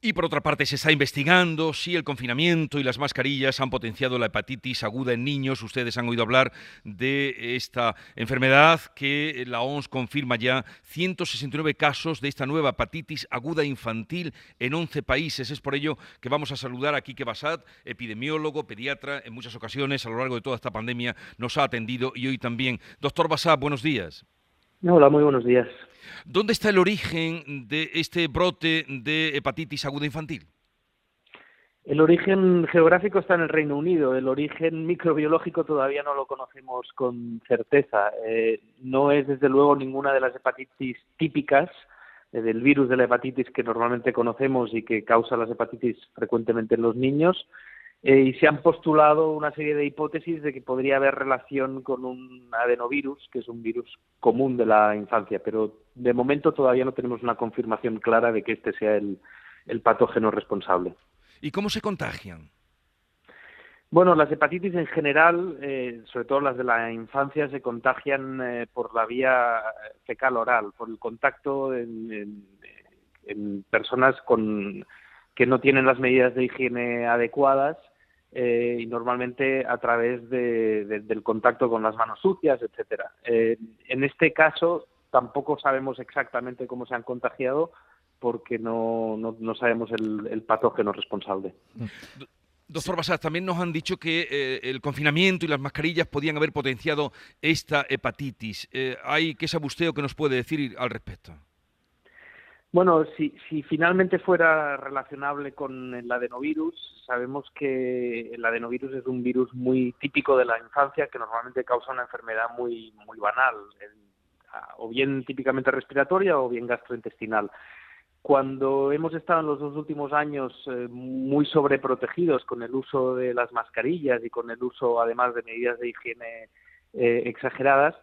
Y por otra parte, se está investigando si el confinamiento y las mascarillas han potenciado la hepatitis aguda en niños. Ustedes han oído hablar de esta enfermedad que la OMS confirma ya 169 casos de esta nueva hepatitis aguda infantil en 11 países. Es por ello que vamos a saludar a Quique Basat, epidemiólogo, pediatra, en muchas ocasiones a lo largo de toda esta pandemia nos ha atendido y hoy también. Doctor Basat, buenos días. Hola, muy buenos días. ¿Dónde está el origen de este brote de hepatitis aguda infantil? El origen geográfico está en el Reino Unido. El origen microbiológico todavía no lo conocemos con certeza. Eh, no es, desde luego, ninguna de las hepatitis típicas eh, del virus de la hepatitis que normalmente conocemos y que causa las hepatitis frecuentemente en los niños. Eh, y se han postulado una serie de hipótesis de que podría haber relación con un adenovirus, que es un virus común de la infancia, pero de momento todavía no tenemos una confirmación clara de que este sea el, patógeno responsable. ¿Y cómo se contagian? Bueno, las hepatitis en general, eh, sobre todo las de la infancia, se contagian eh, por la vía fecal oral, por el contacto en personas con que no tienen las medidas de higiene adecuadas eh, y normalmente a través del contacto con las manos sucias, etcétera. Eh, en este caso tampoco sabemos exactamente cómo se han contagiado porque no, no, sabemos el, patógeno responsable. Doctor Basas, también nos han dicho que eh, el confinamiento y las mascarillas podían haber potenciado esta hepatitis. ¿Hay qué sabe usted o qué nos puede decir al respecto? Bueno, si, si finalmente fuera relacionable con el adenovirus, sabemos que el adenovirus es un virus muy típico de la infancia que normalmente causa una enfermedad muy, muy banal, o bien típicamente respiratoria o bien gastrointestinal. Cuando hemos estado en los dos últimos años eh, muy sobreprotegidos con el uso de las mascarillas y con el uso además de medidas de higiene eh, exageradas,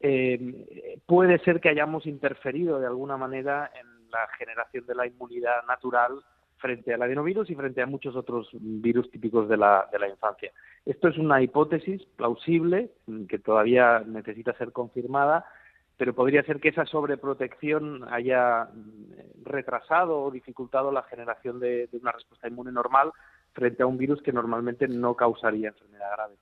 eh, puede ser que hayamos interferido de alguna manera en la generación de la inmunidad natural frente al adenovirus y frente a muchos otros virus típicos de la, de la infancia. Esto es una hipótesis plausible que todavía necesita ser confirmada, pero podría ser que esa sobreprotección haya retrasado o dificultado la generación de una respuesta inmune normal frente a un virus que normalmente no causaría enfermedad grave.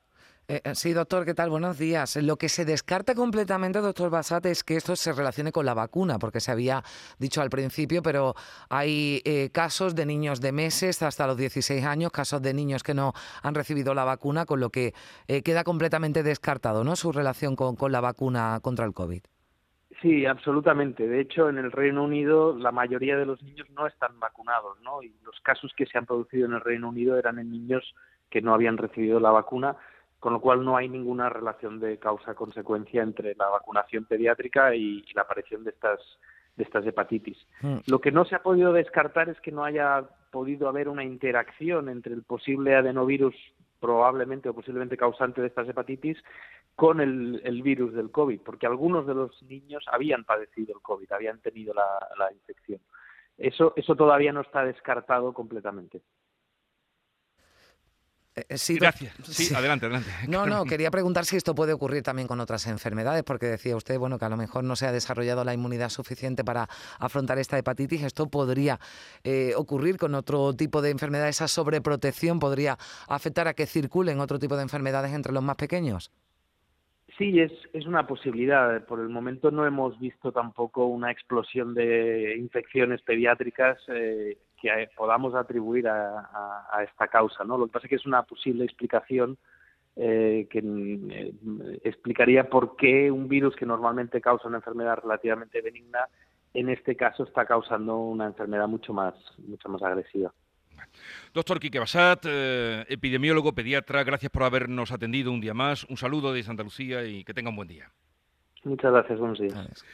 Eh, eh, sí, doctor, ¿qué tal? Buenos días. Lo que se descarta completamente, doctor Basat, es que esto se relacione con la vacuna, porque se había dicho al principio, pero hay eh, casos de niños de meses hasta los 16 años, casos de niños que no han recibido la vacuna, con lo que queda completamente descartado, ¿no? Su relación con, con la vacuna contra el COVID. Sí, absolutamente. De hecho, en el Reino Unido la mayoría de los niños no están vacunados, ¿no? Y los casos que se han producido en el Reino Unido eran en niños que no habían recibido la vacuna con lo cual no hay ninguna relación de causa-consecuencia entre la vacunación pediátrica y, la aparición de estas de estas hepatitis. Hmm. Lo que no se ha podido descartar es que no haya podido haber una interacción entre el posible adenovirus probablemente o posiblemente causante de estas hepatitis con el, virus del COVID, porque algunos de los niños habían padecido el COVID, habían tenido la, la infección. Eso, eso todavía no está descartado completamente. Eh, eh, sí, Gracias. Sí, adelante, adelante. No, no, quería preguntar si esto puede ocurrir también con otras enfermedades, porque decía usted, bueno, que a lo mejor no se ha desarrollado la inmunidad suficiente para afrontar esta hepatitis. Esto podría eh, ocurrir con otro tipo de enfermedad. Esa sobreprotección podría afectar a que circulen otro tipo de enfermedades entre los más pequeños. Sí, es, es una posibilidad. Por el momento no hemos visto tampoco una explosión de infecciones pediátricas que podamos atribuir a, esta causa. ¿no? Lo que pasa es que es una posible explicación eh, que eh, explicaría por qué un virus que normalmente causa una enfermedad relativamente benigna, en este caso está causando una enfermedad mucho más, mucho más agresiva. Doctor Quique Basat, eh, epidemiólogo, pediatra, gracias por habernos atendido un día más. Un saludo de Santa Lucía y que tenga un buen día. Muchas gracias, buenos días.